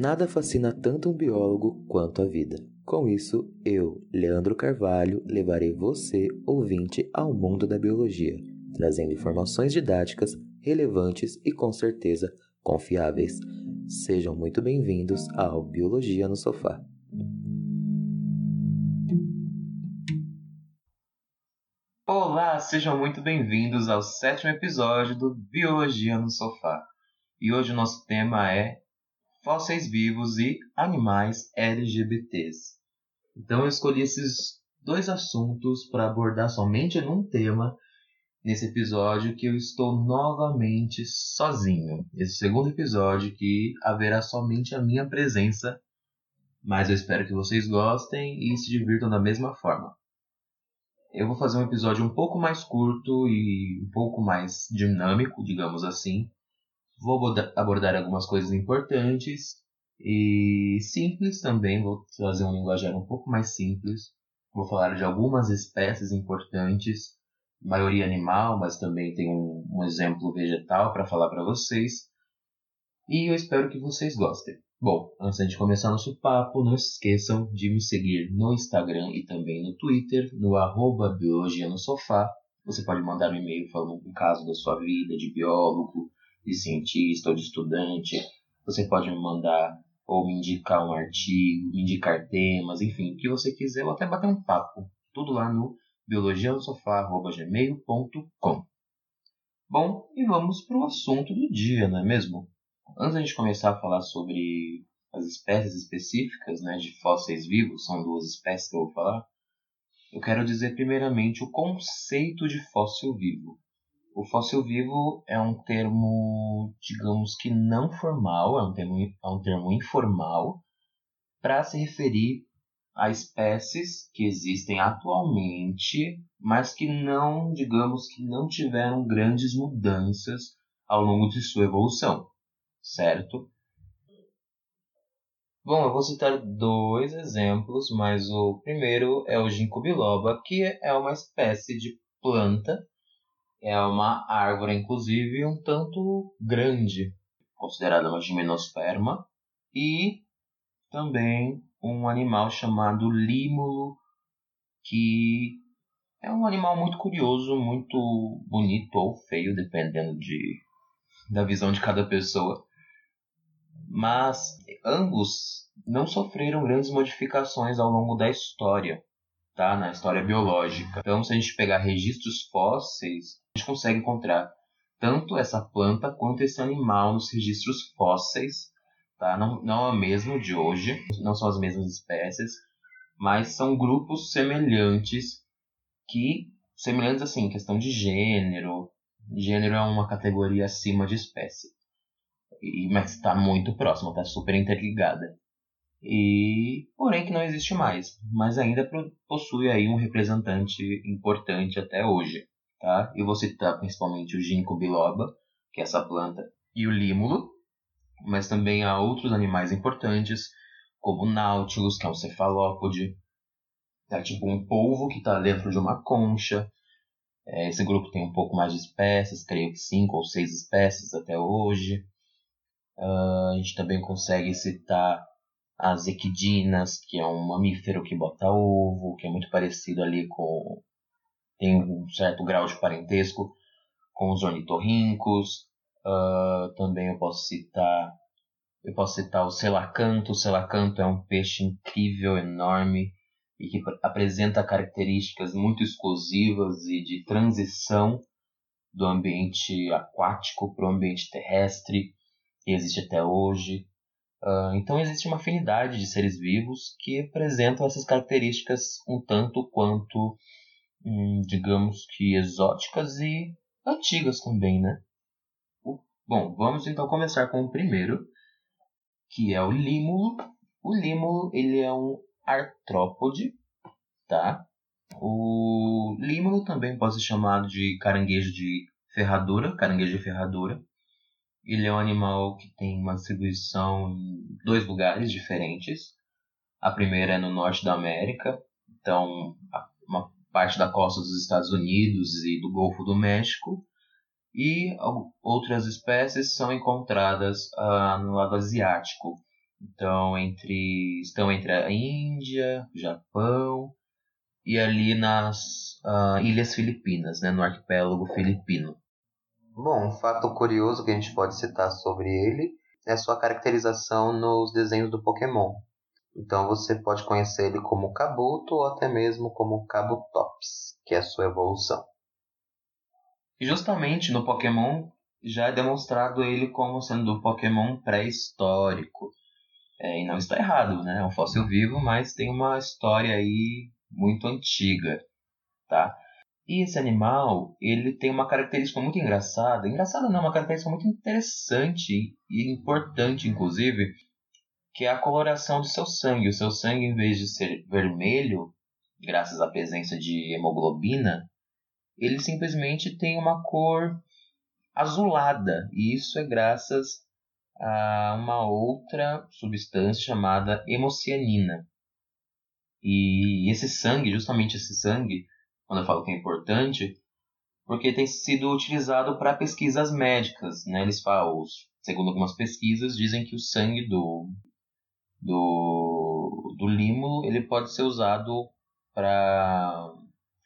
Nada fascina tanto um biólogo quanto a vida. Com isso, eu, Leandro Carvalho, levarei você, ouvinte, ao mundo da biologia, trazendo informações didáticas, relevantes e com certeza confiáveis. Sejam muito bem-vindos ao Biologia no Sofá. Olá, sejam muito bem-vindos ao sétimo episódio do Biologia no Sofá. E hoje o nosso tema é fósseis vivos e animais LGBTs. Então eu escolhi esses dois assuntos para abordar somente num tema nesse episódio que eu estou novamente sozinho. Esse segundo episódio que haverá somente a minha presença, mas eu espero que vocês gostem e se divirtam da mesma forma. Eu vou fazer um episódio um pouco mais curto e um pouco mais dinâmico, digamos assim, Vou abordar algumas coisas importantes e simples também. Vou trazer um linguajar um pouco mais simples. Vou falar de algumas espécies importantes, maioria animal, mas também tem um, um exemplo vegetal para falar para vocês. E eu espero que vocês gostem. Bom, antes de começar nosso papo, não se esqueçam de me seguir no Instagram e também no Twitter, no arroba Biologia no Sofá. Você pode mandar um e-mail falando um caso da sua vida, de biólogo, de cientista ou de estudante. Você pode me mandar ou me indicar um artigo, me indicar temas, enfim, o que você quiser, ou até bater um papo. Tudo lá no biologianosofá.gmail.com Bom, e vamos para o assunto do dia, não é mesmo? Antes da gente começar a falar sobre as espécies específicas né, de fósseis vivos, são duas espécies que eu vou falar, eu quero dizer primeiramente o conceito de fóssil vivo. O fóssil vivo é um termo, digamos que não formal, é um termo, é um termo informal para se referir a espécies que existem atualmente, mas que não, digamos que não tiveram grandes mudanças ao longo de sua evolução, certo? Bom, eu vou citar dois exemplos, mas o primeiro é o ginkgo biloba, que é uma espécie de planta é uma árvore, inclusive, um tanto grande, considerada uma gimnosperma, e também um animal chamado límulo, que é um animal muito curioso, muito bonito ou feio, dependendo de, da visão de cada pessoa. Mas ambos não sofreram grandes modificações ao longo da história tá? na história biológica. Então, se a gente pegar registros fósseis, a gente consegue encontrar tanto essa planta quanto esse animal nos registros fósseis. Tá? Não, não é o mesmo de hoje, não são as mesmas espécies, mas são grupos semelhantes que semelhantes assim, questão de gênero. Gênero é uma categoria acima de espécie. E, mas está muito próximo, está super interligada e porém que não existe mais, mas ainda possui aí um representante importante até hoje, tá? Eu vou citar principalmente o ginkgo biloba, que é essa planta, e o límulo, mas também há outros animais importantes, como o nautilus, que é um cefalópode, é tipo um polvo que está dentro de uma concha. É, esse grupo tem um pouco mais de espécies, creio que cinco ou seis espécies até hoje. Uh, a gente também consegue citar as equidinas, que é um mamífero que bota ovo, que é muito parecido ali com. tem um certo grau de parentesco com os ornitorrincos. Uh, também eu posso citar. Eu posso citar o selacanto. O selacanto é um peixe incrível, enorme e que apresenta características muito exclusivas e de transição do ambiente aquático para o ambiente terrestre, que existe até hoje. Uh, então existe uma afinidade de seres vivos que apresentam essas características um tanto quanto, hum, digamos que exóticas e antigas também, né? Bom, vamos então começar com o primeiro, que é o límulo. O límulo ele é um artrópode, tá? O límulo também pode ser chamado de caranguejo de ferradura, caranguejo de ferradura. Ele é um animal que tem uma distribuição em dois lugares diferentes. A primeira é no norte da América, então uma parte da costa dos Estados Unidos e do Golfo do México. E outras espécies são encontradas uh, no lado asiático, Então, entre estão entre a Índia, Japão e ali nas uh, Ilhas Filipinas, né, no arquipélago filipino. Bom, um fato curioso que a gente pode citar sobre ele é sua caracterização nos desenhos do Pokémon. Então você pode conhecer ele como Kabuto ou até mesmo como Kabutops, que é a sua evolução. E justamente no Pokémon já é demonstrado ele como sendo um Pokémon pré-histórico. É, e não está errado, né? É um fóssil vivo, mas tem uma história aí muito antiga, tá? E esse animal, ele tem uma característica muito engraçada. Engraçada não, uma característica muito interessante e importante, inclusive, que é a coloração do seu sangue. O seu sangue, em vez de ser vermelho, graças à presença de hemoglobina, ele simplesmente tem uma cor azulada. E isso é graças a uma outra substância chamada hemocianina. E esse sangue, justamente esse sangue, quando eu falo que é importante, porque tem sido utilizado para pesquisas médicas, né? Eles falam, segundo algumas pesquisas, dizem que o sangue do do, do limo ele pode ser usado para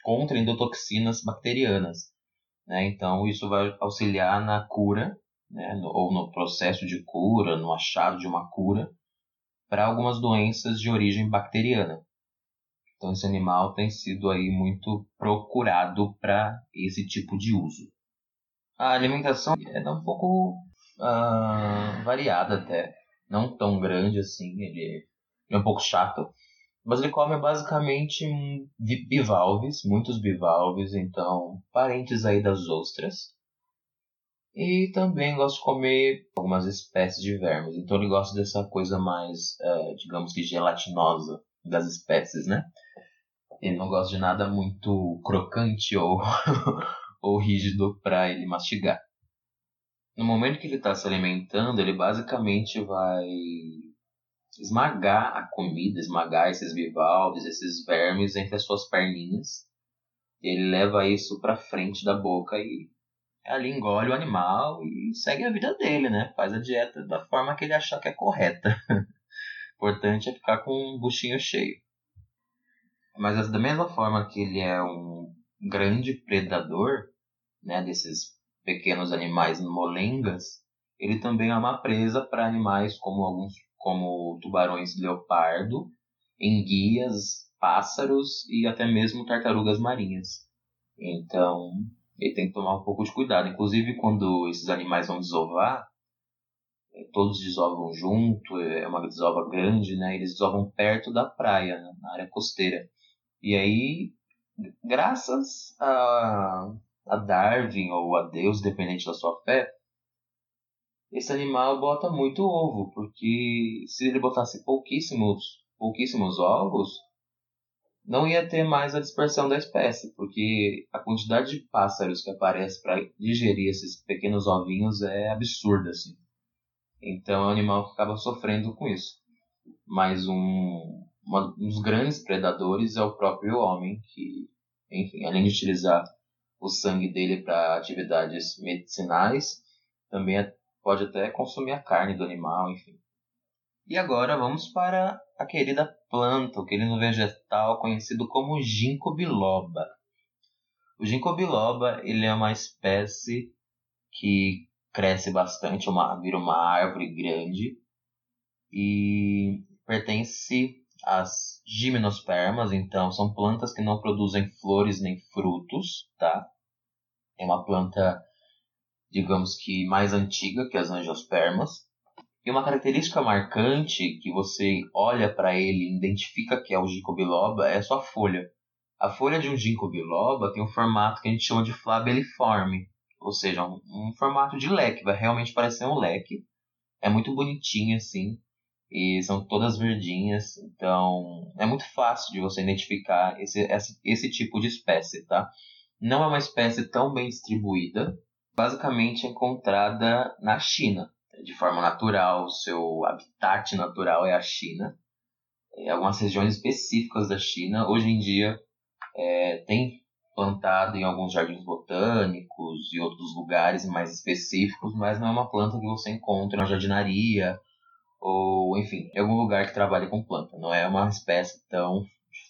contra endotoxinas bacterianas, né? Então isso vai auxiliar na cura, né? No, ou no processo de cura, no achado de uma cura para algumas doenças de origem bacteriana. Então esse animal tem sido aí muito procurado para esse tipo de uso. A alimentação é um pouco uh, variada até, não tão grande assim, ele é um pouco chato, mas ele come basicamente bivalves, muitos bivalves, então parentes aí das ostras. E também gosta de comer algumas espécies de vermes, então ele gosta dessa coisa mais, uh, digamos que gelatinosa das espécies, né? Ele não gosta de nada muito crocante ou, ou rígido para ele mastigar. No momento que ele está se alimentando, ele basicamente vai esmagar a comida, esmagar esses bivalves, esses vermes entre as suas perninhas. Ele leva isso para frente da boca e ali engole o animal e segue a vida dele, né? Faz a dieta da forma que ele achar que é correta. O importante é ficar com um buchinho cheio. Mas da mesma forma que ele é um grande predador, né, desses pequenos animais molengas, ele também é uma presa para animais como alguns como tubarões leopardo, enguias, pássaros e até mesmo tartarugas marinhas. Então, ele tem que tomar um pouco de cuidado. Inclusive, quando esses animais vão desovar, é, todos desovam junto, é uma desova grande, né? Eles desovam perto da praia, né? na área costeira. E aí, graças a, a Darwin ou a Deus, dependente da sua fé, esse animal bota muito ovo, porque se ele botasse pouquíssimos, pouquíssimos ovos, não ia ter mais a dispersão da espécie, porque a quantidade de pássaros que aparece para digerir esses pequenos ovinhos é absurda, assim. Então o animal acaba sofrendo com isso. Mas um, uma, um dos grandes predadores é o próprio homem, que, enfim, além de utilizar o sangue dele para atividades medicinais, também é, pode até consumir a carne do animal, enfim. E agora vamos para a querida planta, o querido vegetal conhecido como ginkgo biloba. O ginkgo biloba ele é uma espécie que cresce bastante, uma, vira uma árvore grande e pertence as gimnospermas, então são plantas que não produzem flores nem frutos, tá? É uma planta, digamos que mais antiga que as angiospermas. E uma característica marcante que você olha para ele e identifica que é o ginkgo biloba é sua folha. A folha de um ginkgo biloba tem um formato que a gente chama de flabeliforme, ou seja, um, um formato de leque, vai realmente parecer um leque. É muito bonitinho assim e são todas verdinhas, então é muito fácil de você identificar esse, esse, esse tipo de espécie, tá? Não é uma espécie tão bem distribuída, basicamente encontrada na China, de forma natural, seu habitat natural é a China, em algumas regiões específicas da China. Hoje em dia é, tem plantado em alguns jardins botânicos e outros lugares mais específicos, mas não é uma planta que você encontra na jardinaria ou enfim, em algum lugar que trabalhe com planta. Não é uma espécie tão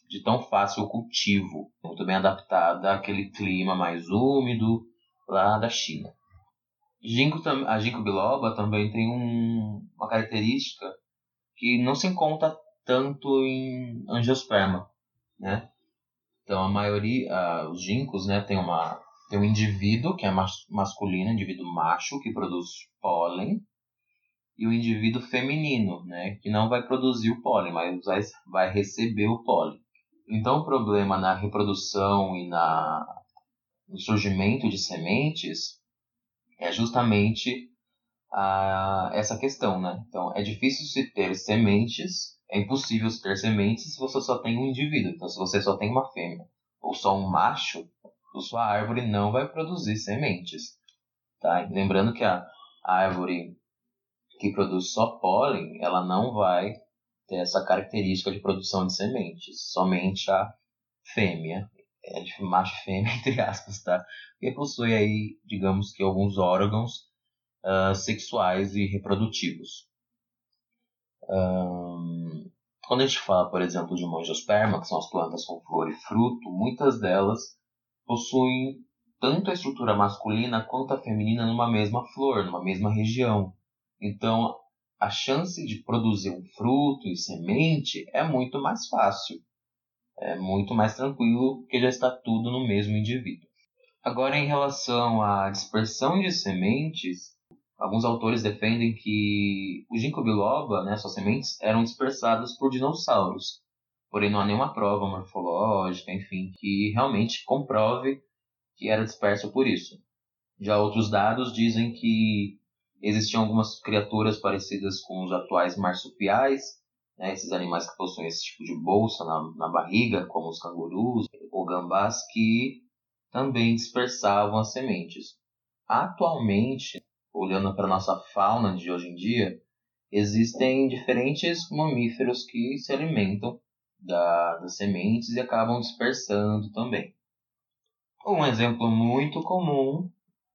de tão fácil cultivo, muito bem adaptada àquele clima mais úmido lá da China. Ginkgo, a ginkgo biloba também tem um, uma característica que não se encontra tanto em angiosperma, né? Então a maioria, os ginkgos, né, tem uma tem um indivíduo que é mas, masculino, indivíduo macho que produz pólen e o indivíduo feminino, né, que não vai produzir o pólen, mas vai, vai receber o pólen. Então o problema na reprodução e na no surgimento de sementes é justamente a, essa questão, né? Então é difícil se ter sementes é impossível ter sementes se você só tem um indivíduo. Então, se você só tem uma fêmea ou só um macho, a sua árvore não vai produzir sementes. Tá? Lembrando que a árvore que produz só pólen, ela não vai ter essa característica de produção de sementes. Somente a fêmea, é de macho fêmea, entre aspas, tá? Que possui aí, digamos que alguns órgãos uh, sexuais e reprodutivos. Um, quando a gente fala, por exemplo, de mangiosperma, que são as plantas com flor e fruto, muitas delas possuem tanto a estrutura masculina quanto a feminina numa mesma flor, numa mesma região. Então, a chance de produzir um fruto e semente é muito mais fácil. É muito mais tranquilo, porque já está tudo no mesmo indivíduo. Agora, em relação à dispersão de sementes, Alguns autores defendem que o ginkgo biloba, né, suas sementes, eram dispersadas por dinossauros. Porém, não há nenhuma prova morfológica, enfim, que realmente comprove que era disperso por isso. Já outros dados dizem que existiam algumas criaturas parecidas com os atuais marsupiais, né, esses animais que possuem esse tipo de bolsa na, na barriga, como os cangurus ou gambás, que também dispersavam as sementes. Atualmente, olhando para nossa fauna de hoje em dia, existem diferentes mamíferos que se alimentam da, das sementes e acabam dispersando também. Um exemplo muito comum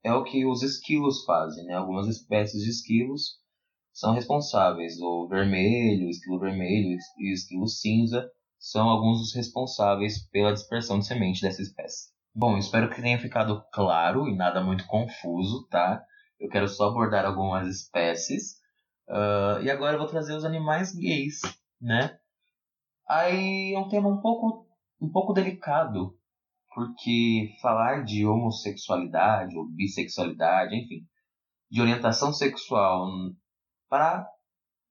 é o que os esquilos fazem. Né? Algumas espécies de esquilos são responsáveis. O vermelho, o esquilo vermelho e o esquilo cinza são alguns dos responsáveis pela dispersão de semente dessa espécie. Bom, espero que tenha ficado claro e nada muito confuso, tá? Eu quero só abordar algumas espécies. Uh, e agora eu vou trazer os animais gays, né? Aí é um tema um pouco, um pouco delicado, porque falar de homossexualidade ou bissexualidade, enfim, de orientação sexual para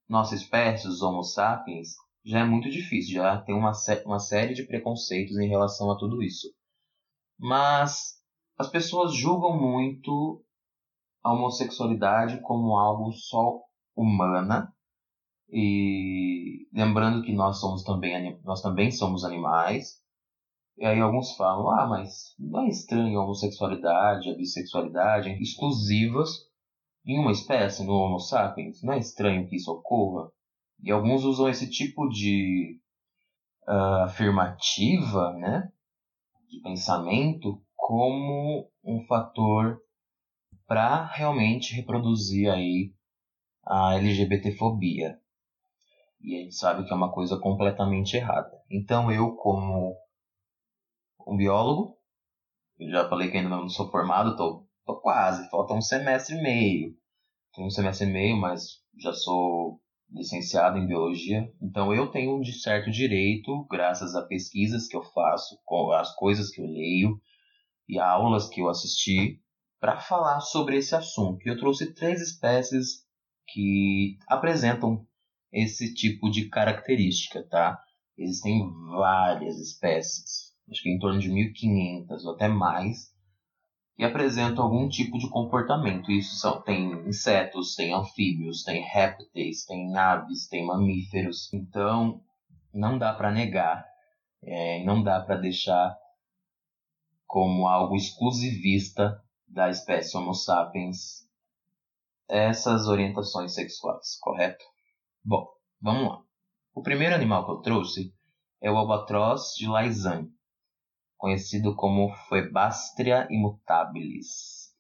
nossa espécie, os Homo sapiens, já é muito difícil, já tem uma, uma série de preconceitos em relação a tudo isso. Mas as pessoas julgam muito a homossexualidade como algo só humana e lembrando que nós somos também nós também somos animais e aí alguns falam ah mas não é estranho a homossexualidade a bissexualidade exclusivas em uma espécie no Homo sapiens não é estranho que isso ocorra e alguns usam esse tipo de uh, afirmativa né de pensamento como um fator para realmente reproduzir aí a LGBTfobia. E a gente sabe que é uma coisa completamente errada. Então eu, como um biólogo, eu já falei que ainda não sou formado, tô, tô quase, falta um semestre e meio. Tenho um semestre e meio, mas já sou licenciado em biologia. Então eu tenho de certo direito, graças a pesquisas que eu faço, com as coisas que eu leio e aulas que eu assisti, para falar sobre esse assunto. Eu trouxe três espécies que apresentam esse tipo de característica, tá? Existem várias espécies, acho que em torno de 1500 ou até mais, que apresentam algum tipo de comportamento. Isso são, tem insetos, tem anfíbios, tem répteis, tem aves, tem mamíferos. Então, não dá para negar, é, não dá para deixar como algo exclusivista da espécie Homo sapiens essas orientações sexuais, correto? Bom, vamos lá. O primeiro animal que eu trouxe é o albatroz de Lausanne, conhecido como Phoebastria immutabilis.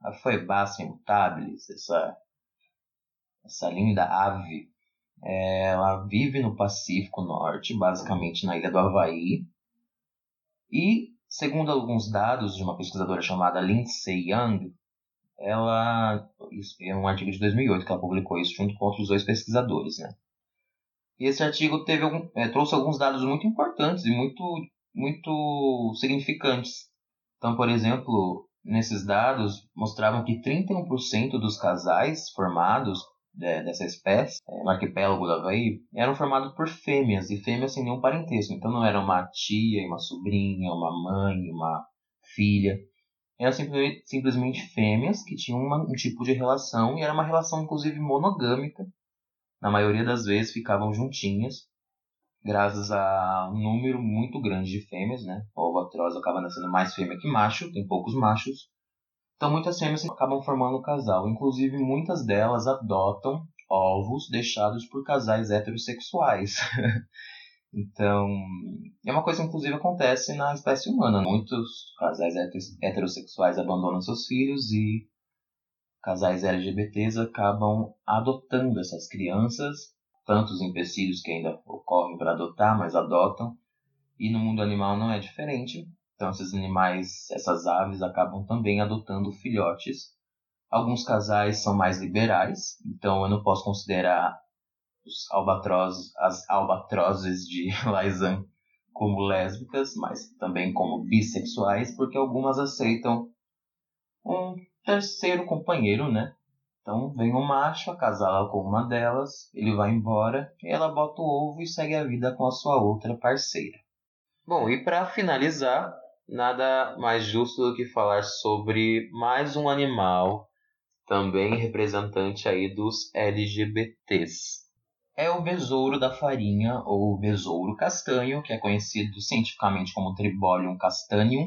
A Phoebastria immutabilis, essa, essa linda ave, Ela vive no Pacífico Norte, basicamente na ilha do Havaí. E, segundo alguns dados de uma pesquisadora chamada Lindsay Young, ela é um artigo de 2008 que ela publicou isso junto com outros dois pesquisadores, né? E esse artigo teve é, trouxe alguns dados muito importantes e muito muito significantes. Então, por exemplo, nesses dados mostravam que 31% dos casais formados é, dessa espécie, é, no arquipélago do Havaí, eram formados por fêmeas, e fêmeas sem nenhum parentesco. Então não era uma tia, uma sobrinha, uma mãe, uma filha. Eram simplesmente, simplesmente fêmeas que tinham uma, um tipo de relação, e era uma relação inclusive monogâmica. Na maioria das vezes ficavam juntinhas, graças a um número muito grande de fêmeas, né? O albatroz acaba nascendo mais fêmea que macho, tem poucos machos. Então muitas fêmeas acabam formando um casal, inclusive muitas delas adotam ovos deixados por casais heterossexuais. então, é uma coisa que inclusive acontece na espécie humana. Muitos casais heterossexuais abandonam seus filhos e casais LGBTs acabam adotando essas crianças tantos empecilhos que ainda ocorrem para adotar, mas adotam. E no mundo animal não é diferente. Então esses animais, essas aves acabam também adotando filhotes. Alguns casais são mais liberais, então eu não posso considerar os albatrozes, as albatrozes de Laisan como lésbicas, mas também como bissexuais, porque algumas aceitam um terceiro companheiro, né? Então vem um macho, acasala com uma delas, ele vai embora e ela bota o ovo e segue a vida com a sua outra parceira. Bom, e para finalizar, nada mais justo do que falar sobre mais um animal, também representante aí dos LGBTs. É o besouro da farinha, ou besouro castanho, que é conhecido cientificamente como Tribolium castaneum,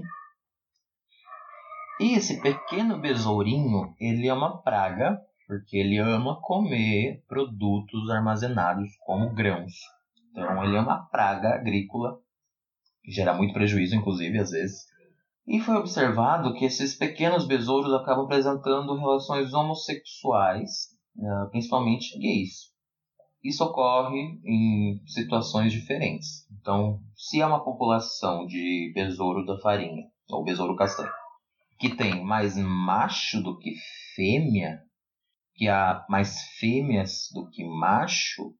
e esse pequeno besourinho, ele é uma praga, porque ele ama comer produtos armazenados como grãos. Então ele é uma praga agrícola, que gera muito prejuízo, inclusive, às vezes. E foi observado que esses pequenos besouros acabam apresentando relações homossexuais, né, principalmente gays. Isso ocorre em situações diferentes. Então, se há uma população de besouro da farinha, ou besouro castanho, que tem mais macho do que fêmea, que há mais fêmeas do que macho,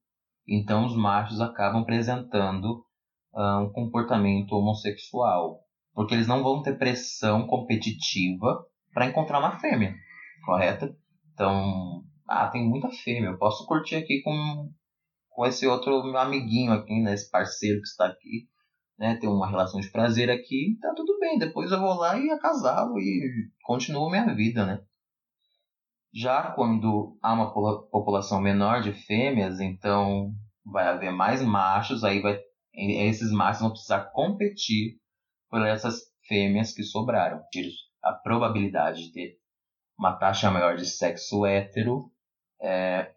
então os machos acabam apresentando uh, um comportamento homossexual, porque eles não vão ter pressão competitiva para encontrar uma fêmea, correto? Então, ah, tem muita fêmea, eu posso curtir aqui com, com esse outro meu amiguinho aqui, né, esse parceiro que está aqui, né, ter uma relação de prazer aqui, tá tudo bem. Depois eu vou lá e acasalo e continuo minha vida, né? Já quando há uma população menor de fêmeas, então vai haver mais machos, aí vai esses machos vão precisar competir por essas fêmeas que sobraram. A probabilidade de ter uma taxa maior de sexo hétero é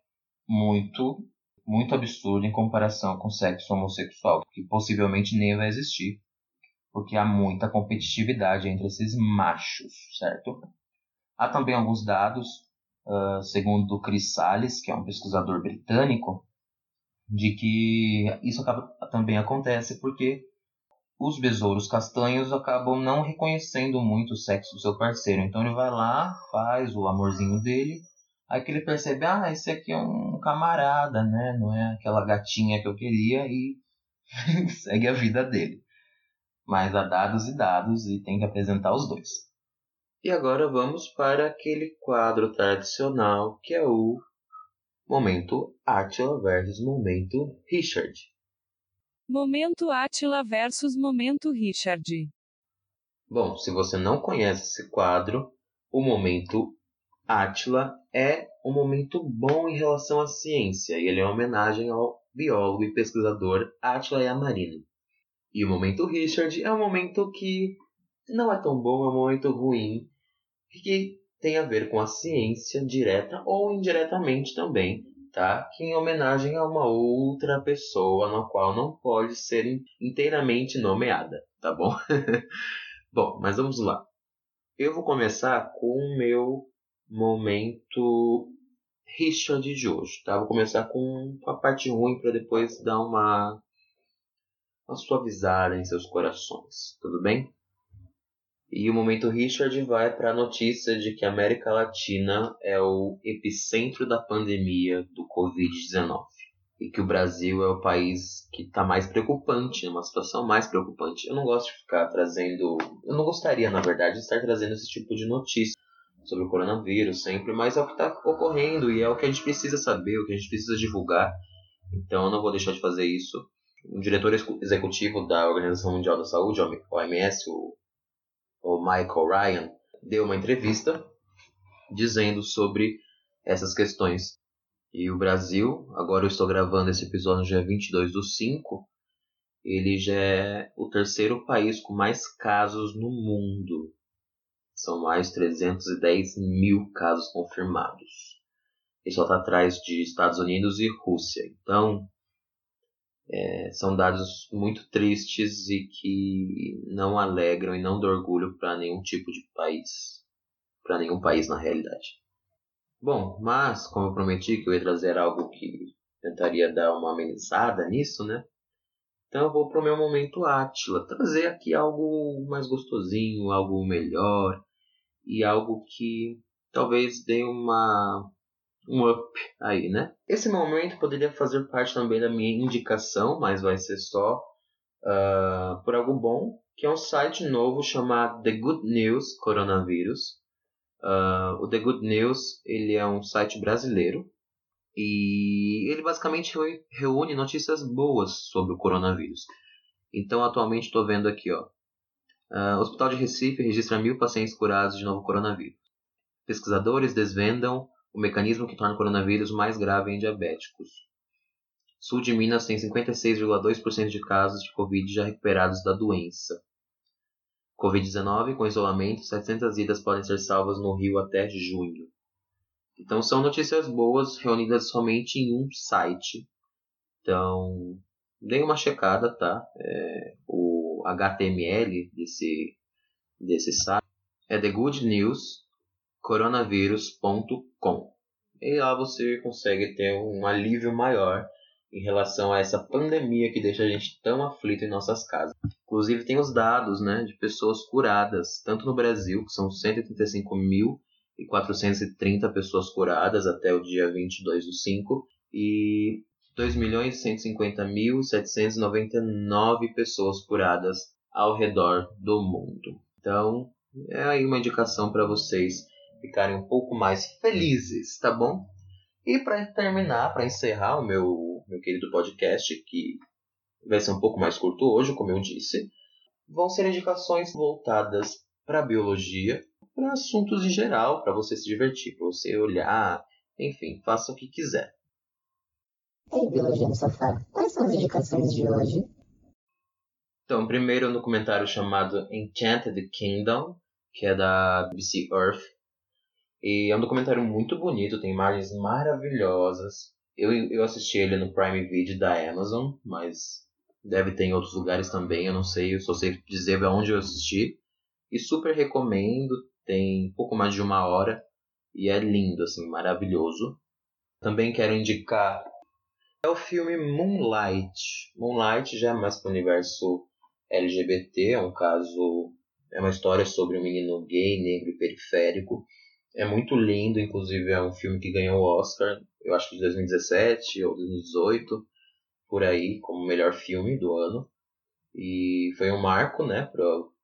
muito muito absurdo em comparação com o sexo homossexual, que possivelmente nem vai existir, porque há muita competitividade entre esses machos, certo? Há também alguns dados, uh, segundo Chris Salles, que é um pesquisador britânico, de que isso acaba, também acontece porque os besouros castanhos acabam não reconhecendo muito o sexo do seu parceiro. Então ele vai lá, faz o amorzinho dele, Aí que ele percebe, ah, esse aqui é um camarada, né? Não é aquela gatinha que eu queria e segue a vida dele. Mas há dados e dados e tem que apresentar os dois. E agora vamos para aquele quadro tradicional que é o Momento Attila versus Momento Richard. Momento Attila versus Momento Richard. Bom, se você não conhece esse quadro, o Momento Átila é um momento bom em relação à ciência e ele é uma homenagem ao biólogo e pesquisador Átila Yamarino. E o momento Richard é um momento que não é tão bom, é um momento ruim, que tem a ver com a ciência direta ou indiretamente também, tá? Que em homenagem a uma outra pessoa na qual não pode ser inteiramente nomeada, tá bom? bom, mas vamos lá. Eu vou começar com o meu momento Richard de hoje, tá? Vou começar com a parte ruim para depois dar uma, uma suavizada em seus corações, tudo bem? E o momento Richard vai para a notícia de que a América Latina é o epicentro da pandemia do Covid-19 e que o Brasil é o país que está mais preocupante, numa situação mais preocupante. Eu não gosto de ficar trazendo, eu não gostaria, na verdade, de estar trazendo esse tipo de notícia sobre o coronavírus sempre, mas é o que está ocorrendo e é o que a gente precisa saber, o que a gente precisa divulgar. Então eu não vou deixar de fazer isso. O diretor executivo da Organização Mundial da Saúde, OMS, o, o Michael Ryan, deu uma entrevista dizendo sobre essas questões. E o Brasil, agora eu estou gravando esse episódio no dia 22 do 5, ele já é o terceiro país com mais casos no mundo. São mais 310 mil casos confirmados. Ele só está atrás de Estados Unidos e Rússia. Então, é, são dados muito tristes e que não alegram e não dão orgulho para nenhum tipo de país. Para nenhum país na realidade. Bom, mas como eu prometi que eu ia trazer algo que tentaria dar uma amenizada nisso, né? Então eu vou pro meu momento Átila, trazer aqui algo mais gostosinho, algo melhor, e algo que talvez dê uma um up aí, né? Esse momento poderia fazer parte também da minha indicação, mas vai ser só uh, por algo bom, que é um site novo chamado The Good News Coronavírus. Uh, o The Good News ele é um site brasileiro e ele basicamente reúne notícias boas sobre o coronavírus. Então, atualmente estou vendo aqui, ó, Uh, Hospital de Recife registra mil pacientes curados de novo coronavírus. Pesquisadores desvendam o mecanismo que torna o coronavírus mais grave em diabéticos. Sul de Minas tem 56,2% de casos de Covid já recuperados da doença. Covid-19, com isolamento, 700 vidas podem ser salvas no Rio até junho. Então são notícias boas reunidas somente em um site. Então, dê uma checada, tá? É, o HTML desse, desse site é thegoodnewscoronavírus.com. E lá você consegue ter um alívio maior em relação a essa pandemia que deixa a gente tão aflito em nossas casas. Inclusive tem os dados né, de pessoas curadas, tanto no Brasil, que são 135.430 pessoas curadas até o dia 22 do 5, e 2.150.799 pessoas curadas ao redor do mundo. Então, é aí uma indicação para vocês ficarem um pouco mais felizes, tá bom? E para terminar, para encerrar o meu, meu querido podcast, que vai ser um pouco mais curto hoje, como eu disse, vão ser indicações voltadas para biologia, para assuntos em geral, para você se divertir, para você olhar, enfim, faça o que quiser. Ei, Biologia no Sofá, quais são as indicações de hoje? Então, primeiro um documentário chamado Enchanted Kingdom, que é da BBC Earth. E é um documentário muito bonito, tem imagens maravilhosas. Eu, eu assisti ele no Prime Video da Amazon, mas deve ter em outros lugares também, eu não sei, eu só sei dizer aonde eu assisti. E super recomendo, tem pouco mais de uma hora e é lindo, assim, maravilhoso. Também quero indicar é o filme Moonlight. Moonlight já é mais para o universo LGBT, é um caso, é uma história sobre um menino gay, negro e periférico. É muito lindo, inclusive é um filme que ganhou o Oscar, eu acho que de 2017 ou 2018, por aí, como melhor filme do ano. E foi um marco, né,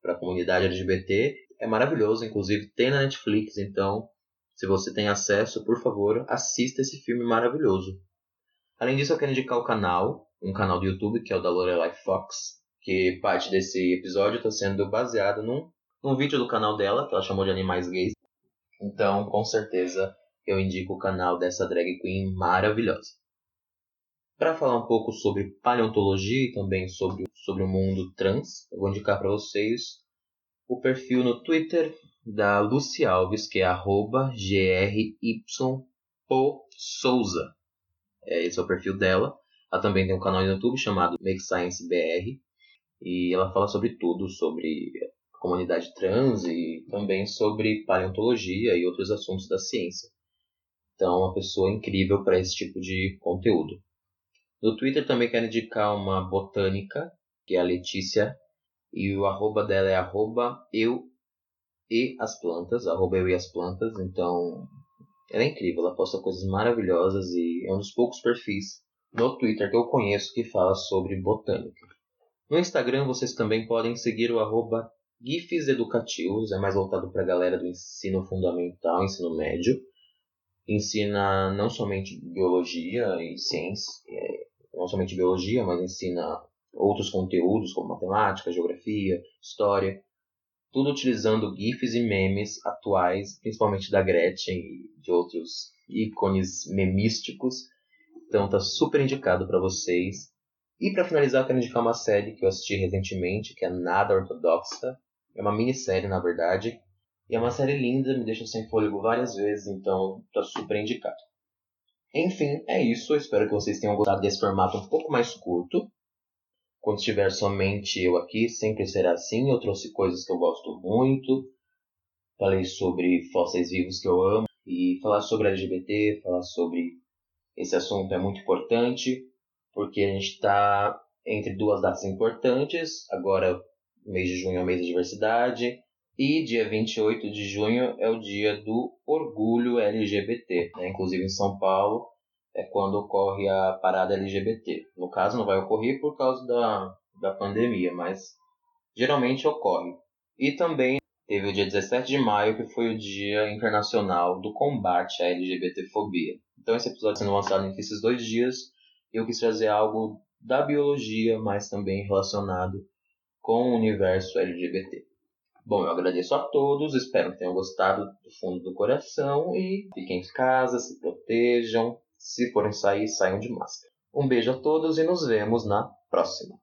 para a comunidade LGBT. É maravilhoso, inclusive tem na Netflix, então se você tem acesso, por favor, assista esse filme maravilhoso. Além disso, eu quero indicar o canal, um canal do YouTube, que é o da Lorelai Fox, que parte desse episódio está sendo baseado num, num vídeo do canal dela, que ela chamou de Animais Gays. Então, com certeza, eu indico o canal dessa drag queen maravilhosa. Para falar um pouco sobre paleontologia e também sobre, sobre o mundo trans, eu vou indicar para vocês o perfil no Twitter da Lucy Alves, que é arroba gryposouza. É, esse é o perfil dela. Ela também tem um canal no YouTube chamado Make Science BR. E ela fala sobre tudo, sobre a comunidade trans e também sobre paleontologia e outros assuntos da ciência. Então, uma pessoa incrível para esse tipo de conteúdo. No Twitter também quero indicar uma botânica, que é a Letícia, e o arroba dela é arroba eu e as plantas, arroba eu e as plantas, então ela é incrível, ela posta coisas maravilhosas e é um dos poucos perfis no Twitter que eu conheço que fala sobre botânica. No Instagram vocês também podem seguir o arroba GIFs Educativos, é mais voltado para a galera do ensino fundamental, ensino médio. Ensina não somente biologia e ciência, é, não somente biologia, mas ensina outros conteúdos como matemática, geografia, história, tudo utilizando GIFs e memes atuais, principalmente da Gretchen e de outros ícones memísticos. Então tá super indicado para vocês. E para finalizar, quero indicar uma série que eu assisti recentemente, que é Nada Ortodoxa. É uma minissérie, na verdade. E é uma série linda, me deixa sem fôlego várias vezes, então tá super indicado. Enfim, é isso. Eu espero que vocês tenham gostado desse formato um pouco mais curto. Quando estiver somente eu aqui, sempre será assim. Eu trouxe coisas que eu gosto muito. Falei sobre fósseis vivos que eu amo. E falar sobre LGBT, falar sobre esse assunto é muito importante, porque a gente está entre duas datas importantes. Agora, mês de junho é o mês da diversidade. E dia 28 de junho é o dia do orgulho LGBT. Né? Inclusive em São Paulo, é quando ocorre a parada LGBT. No caso, não vai ocorrer por causa da, da pandemia, mas geralmente ocorre. E também teve o dia 17 de maio, que foi o Dia Internacional do Combate à LGBTfobia. Então, esse episódio sendo lançado entre esses dois dias, eu quis trazer algo da biologia, mas também relacionado com o universo LGBT. Bom, eu agradeço a todos, espero que tenham gostado do fundo do coração e fiquem em casa, se protejam, se forem sair, saiam de máscara. Um beijo a todos e nos vemos na próxima.